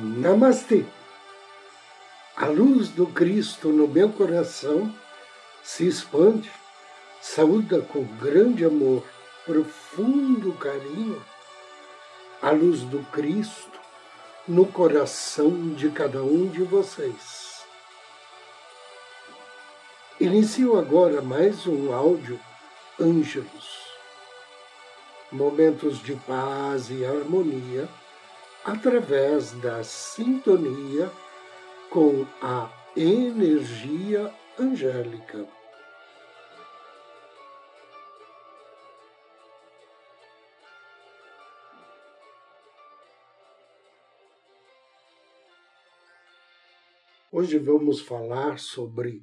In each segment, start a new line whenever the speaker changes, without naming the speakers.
Namastê! A luz do Cristo no meu coração se expande, saúda com grande amor, profundo carinho, a luz do Cristo no coração de cada um de vocês. Inicio agora mais um áudio Ângelos. Momentos de paz e harmonia através da sintonia com a energia angélica. Hoje vamos falar sobre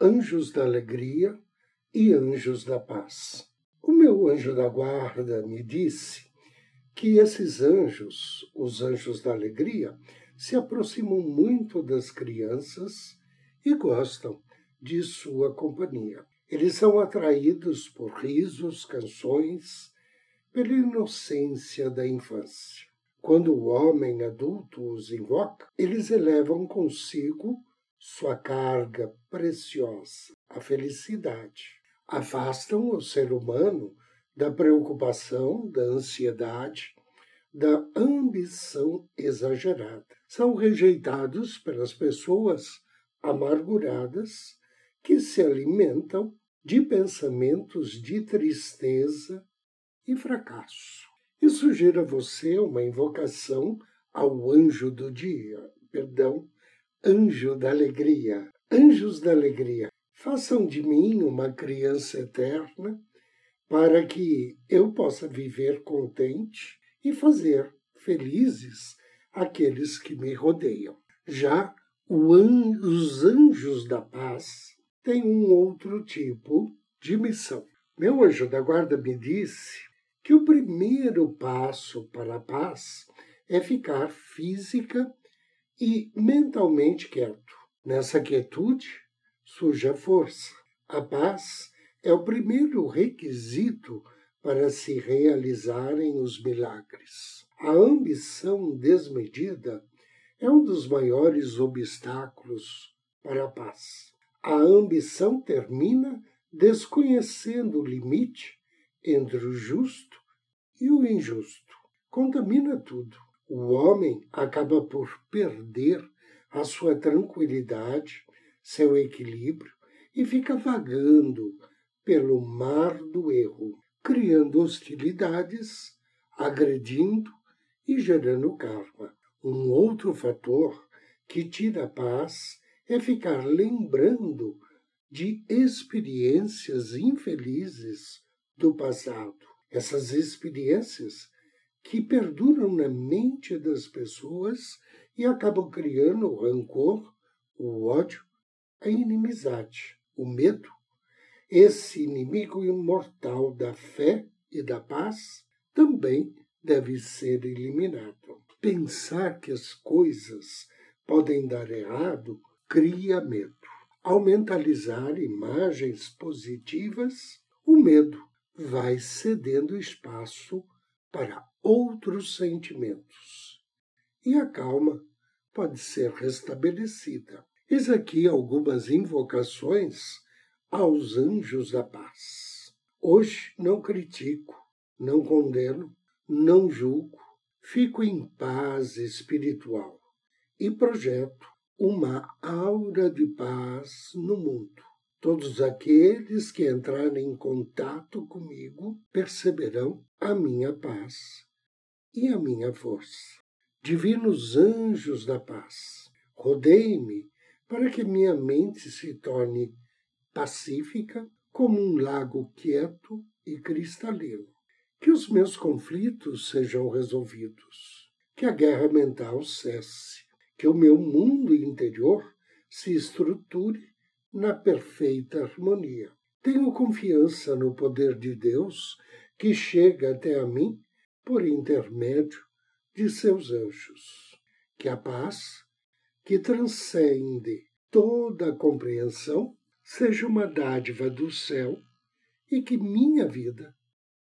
anjos da alegria e anjos da paz. O meu anjo da guarda me disse que esses anjos, os anjos da alegria, se aproximam muito das crianças e gostam de sua companhia. Eles são atraídos por risos, canções, pela inocência da infância. Quando o homem adulto os invoca, eles elevam consigo sua carga preciosa, a felicidade. Afastam o ser humano da preocupação, da ansiedade, da ambição exagerada. São rejeitados pelas pessoas amarguradas que se alimentam de pensamentos de tristeza e fracasso. E sugiro a você uma invocação ao anjo do dia, perdão, anjo da alegria. Anjos da alegria, façam de mim uma criança eterna para que eu possa viver contente e fazer felizes aqueles que me rodeiam. Já an os anjos da paz têm um outro tipo de missão. Meu anjo da guarda me disse que o primeiro passo para a paz é ficar física e mentalmente quieto. Nessa quietude surge a força. A paz é o primeiro requisito para se realizarem os milagres. A ambição desmedida é um dos maiores obstáculos para a paz. A ambição termina desconhecendo o limite entre o justo e o injusto. Contamina tudo. O homem acaba por perder a sua tranquilidade, seu equilíbrio e fica vagando pelo mar do erro, criando hostilidades, agredindo e gerando karma. Um outro fator que tira a paz é ficar lembrando de experiências infelizes do passado. Essas experiências que perduram na mente das pessoas e acabam criando o rancor, o ódio, a inimizade, o medo esse inimigo imortal da fé e da paz também deve ser eliminado. Pensar que as coisas podem dar errado cria medo. Ao mentalizar imagens positivas, o medo vai cedendo espaço para outros sentimentos. E a calma pode ser restabelecida. Eis aqui algumas invocações aos anjos da paz. Hoje não critico, não condeno, não julgo, fico em paz espiritual e projeto uma aura de paz no mundo. Todos aqueles que entrarem em contato comigo perceberão a minha paz e a minha força. Divinos anjos da paz, rodeiem-me para que minha mente se torne pacífica como um lago quieto e cristalino. Que os meus conflitos sejam resolvidos, que a guerra mental cesse, que o meu mundo interior se estruture na perfeita harmonia. Tenho confiança no poder de Deus que chega até a mim por intermédio de seus anjos. Que a paz, que transcende toda a compreensão, seja uma dádiva do céu e que minha vida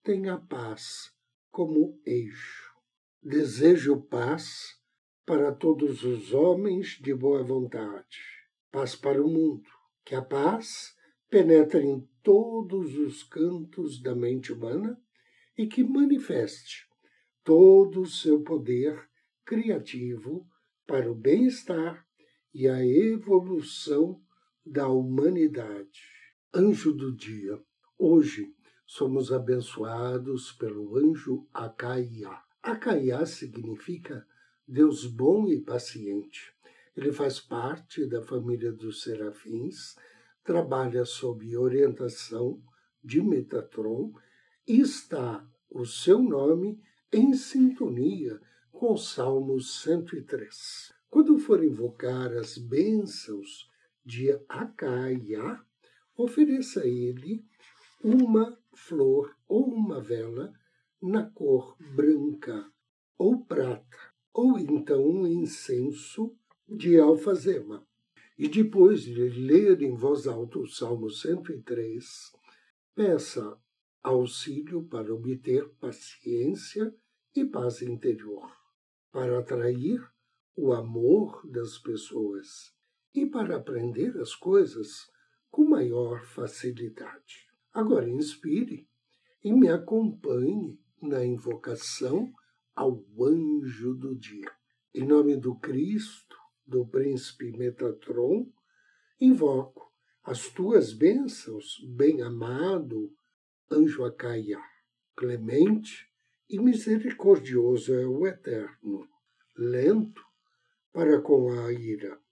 tenha paz como eixo. Desejo paz para todos os homens de boa vontade, paz para o mundo, que a paz penetre em todos os cantos da mente humana e que manifeste todo o seu poder criativo para o bem-estar e a evolução da humanidade. Anjo do dia. Hoje somos abençoados pelo anjo Acaiá. Acaiá significa Deus bom e paciente. Ele faz parte da família dos serafins, trabalha sob orientação de Metatron e está o seu nome em sintonia com o Salmo 103. Quando for invocar as bênçãos de Acaia, ofereça a ele uma flor ou uma vela na cor branca ou prata ou então um incenso de alfazema. E depois de ler em voz alta o Salmo 103, peça auxílio para obter paciência e paz interior, para atrair o amor das pessoas e para aprender as coisas com maior facilidade. Agora inspire e me acompanhe na invocação ao anjo do dia. Em nome do Cristo, do príncipe Metatron, invoco as tuas bênçãos, bem-amado anjo Acaia, clemente e misericordioso é o Eterno, lento para com a ira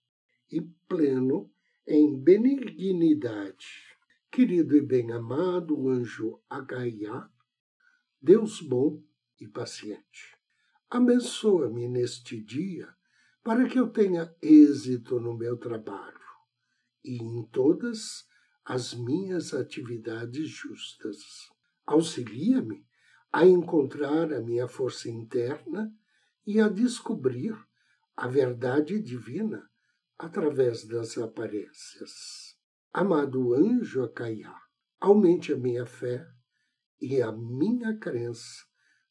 e pleno em benignidade. Querido e bem-amado anjo Acaia, Deus bom, e paciente. Abençoa-me neste dia para que eu tenha êxito no meu trabalho e em todas as minhas atividades justas. Auxilia-me a encontrar a minha força interna e a descobrir a verdade divina através das aparências. Amado anjo Acaiá, aumente a minha fé e a minha crença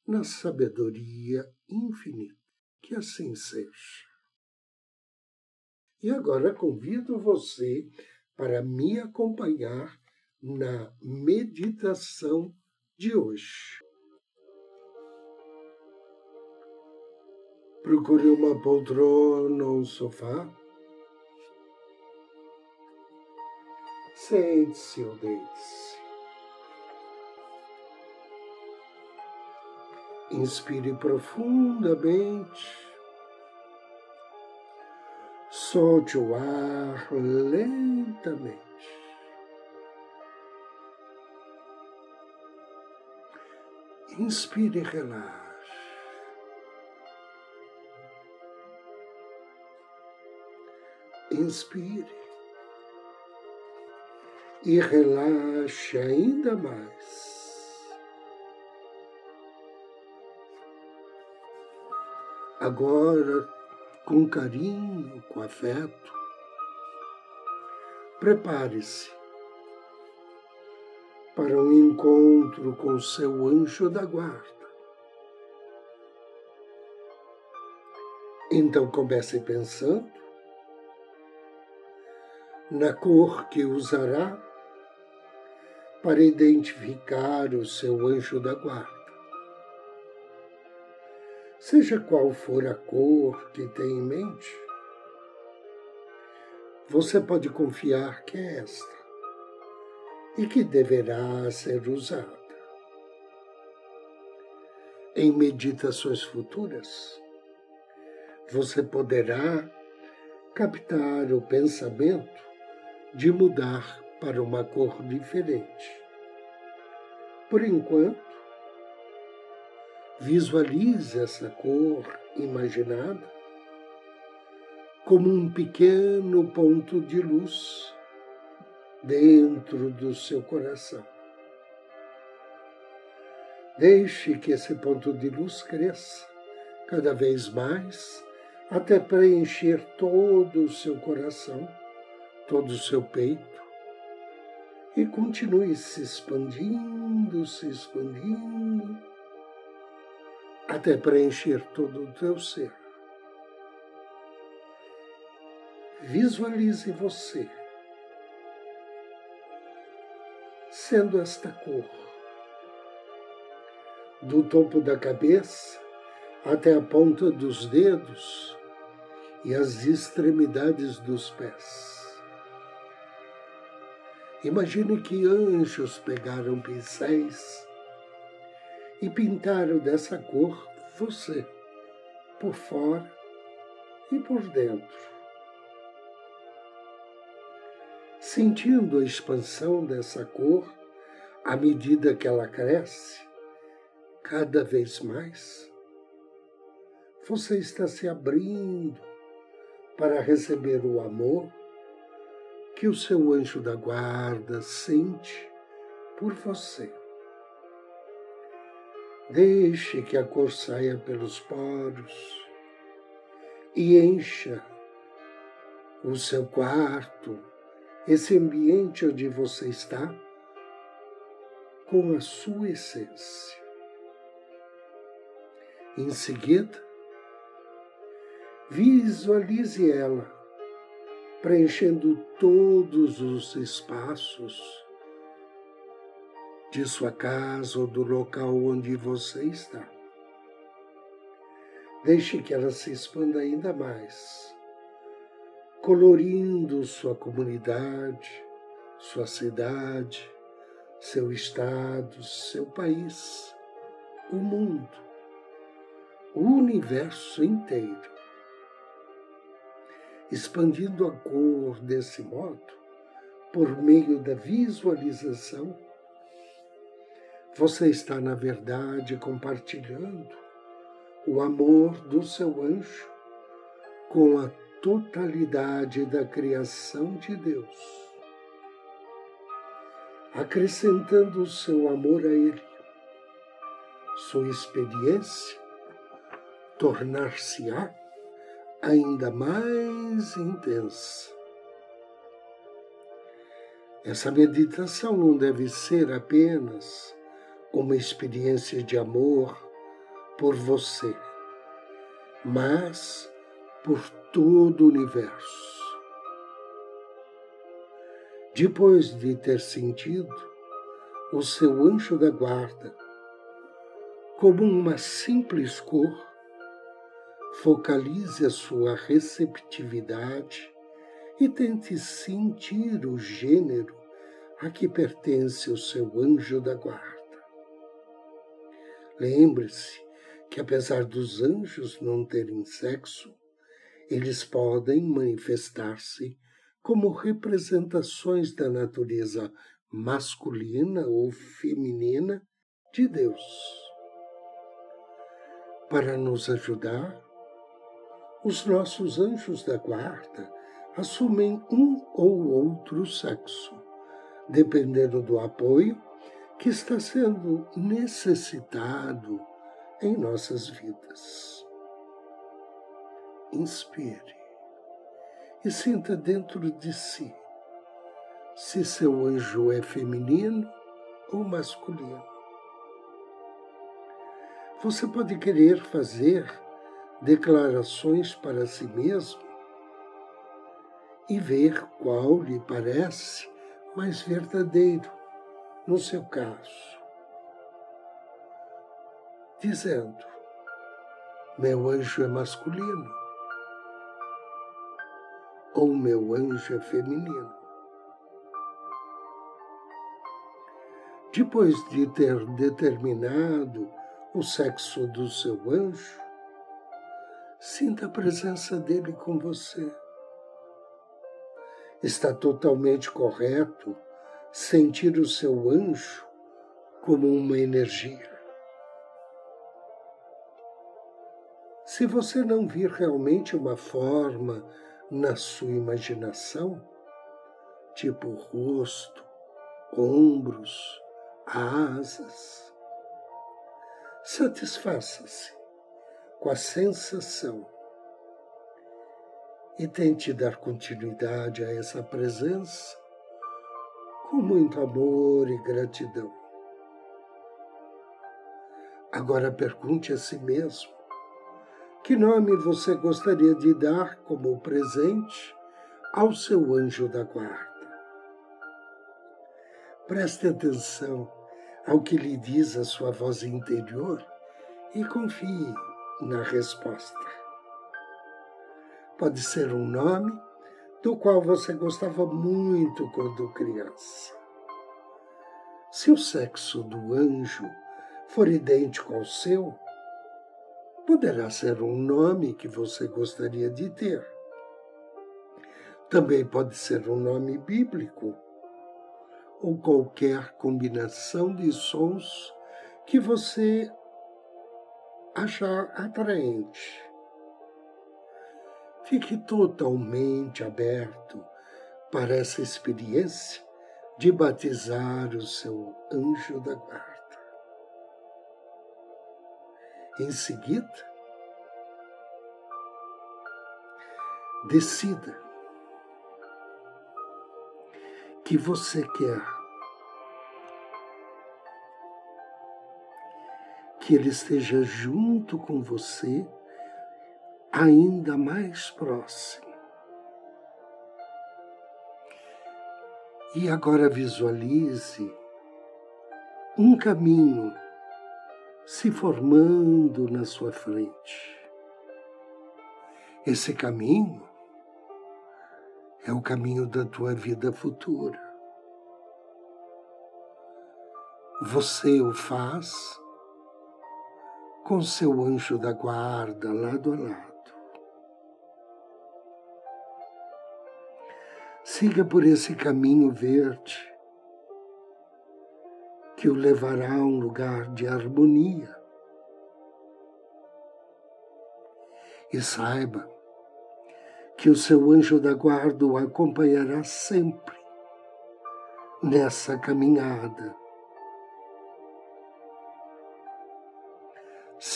na sabedoria infinita. Que assim seja. E agora convido você para me acompanhar na meditação de hoje. Procure uma poltrona ou um sofá. Sente-se ou deite-se. Inspire profundamente. Solte o ar lentamente. Inspire e relaxe. Inspire e relaxe ainda mais. agora com carinho, com afeto. Prepare-se para um encontro com seu anjo da guarda. Então comece pensando na cor que usará para identificar o seu anjo da guarda seja qual for a cor que tem em mente, você pode confiar que é esta e que deverá ser usada. Em meditações futuras, você poderá captar o pensamento de mudar para uma cor diferente. Por enquanto, Visualize essa cor imaginada como um pequeno ponto de luz dentro do seu coração. Deixe que esse ponto de luz cresça cada vez mais até preencher todo o seu coração, todo o seu peito e continue se expandindo, se expandindo até preencher todo o teu ser. Visualize você sendo esta cor, do topo da cabeça até a ponta dos dedos e as extremidades dos pés. Imagine que anjos pegaram pincéis e pintaram dessa cor você, por fora e por dentro. Sentindo a expansão dessa cor, à medida que ela cresce, cada vez mais, você está se abrindo para receber o amor que o seu anjo da guarda sente por você. Deixe que a cor saia pelos poros e encha o seu quarto, esse ambiente onde você está, com a sua essência. Em seguida, visualize ela preenchendo todos os espaços de sua casa ou do local onde você está. Deixe que ela se expanda ainda mais, colorindo sua comunidade, sua cidade, seu estado, seu país, o mundo, o universo inteiro. Expandindo a cor desse modo, por meio da visualização, você está, na verdade, compartilhando o amor do seu anjo com a totalidade da criação de Deus, acrescentando o seu amor a Ele. Sua experiência tornar-se-á ainda mais intensa. Essa meditação não deve ser apenas uma experiência de amor por você, mas por todo o universo. Depois de ter sentido o seu anjo da guarda como uma simples cor, focalize a sua receptividade e tente sentir o gênero a que pertence o seu anjo da guarda. Lembre-se que, apesar dos anjos não terem sexo, eles podem manifestar-se como representações da natureza masculina ou feminina de Deus. Para nos ajudar, os nossos anjos da guarda assumem um ou outro sexo, dependendo do apoio que está sendo necessitado em nossas vidas. Inspire e sinta dentro de si se seu anjo é feminino ou masculino. Você pode querer fazer declarações para si mesmo e ver qual lhe parece mais verdadeiro no seu caso, dizendo: meu anjo é masculino ou meu anjo é feminino. Depois de ter determinado o sexo do seu anjo, sinta a presença dele com você. Está totalmente correto sentir o seu anjo como uma energia. Se você não vir realmente uma forma na sua imaginação, tipo rosto, ombros, asas, satisfaça-se com a sensação e tente dar continuidade a essa presença com muito amor e gratidão. Agora pergunte a si mesmo: que nome você gostaria de dar como presente ao seu anjo da guarda. Preste atenção ao que lhe diz a sua voz interior e confie na resposta. Pode ser um nome do qual você gostava muito quando criança. Se o sexo do anjo for idêntico ao seu, poderá ser um nome que você gostaria de ter. Também pode ser um nome bíblico ou qualquer combinação de sons que você achar atraente. Fique totalmente aberto para essa experiência de batizar o seu anjo da guarda. Em seguida, decida que você quer que ele esteja junto com você, ainda mais próximo. E agora visualize um caminho se formando na sua frente. Esse caminho é o caminho da tua vida futura. Você o faz com seu anjo da guarda lado a lado. Siga por esse caminho verde que o levará a um lugar de harmonia. E saiba que o seu anjo da guarda o acompanhará sempre nessa caminhada.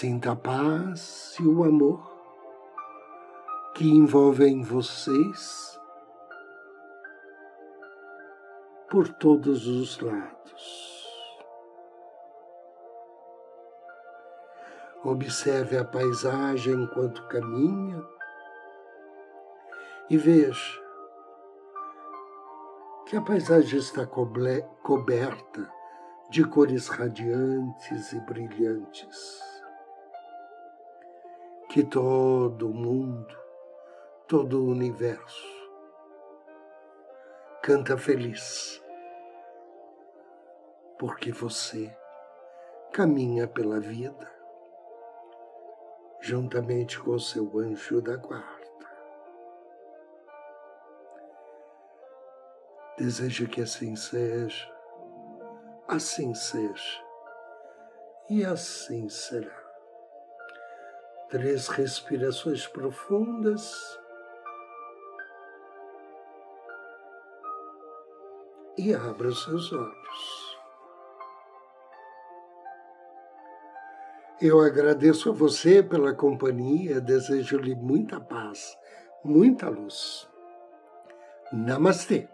Sinta a paz e o amor que envolvem vocês por todos os lados. Observe a paisagem enquanto caminha e veja que a paisagem está coberta de cores radiantes e brilhantes. Que todo mundo, todo o universo canta feliz, porque você caminha pela vida juntamente com seu anjo da guarda. Desejo que assim seja, assim seja e assim será. Três respirações profundas. E abra os seus olhos. Eu agradeço a você pela companhia, desejo-lhe muita paz, muita luz. Namastê.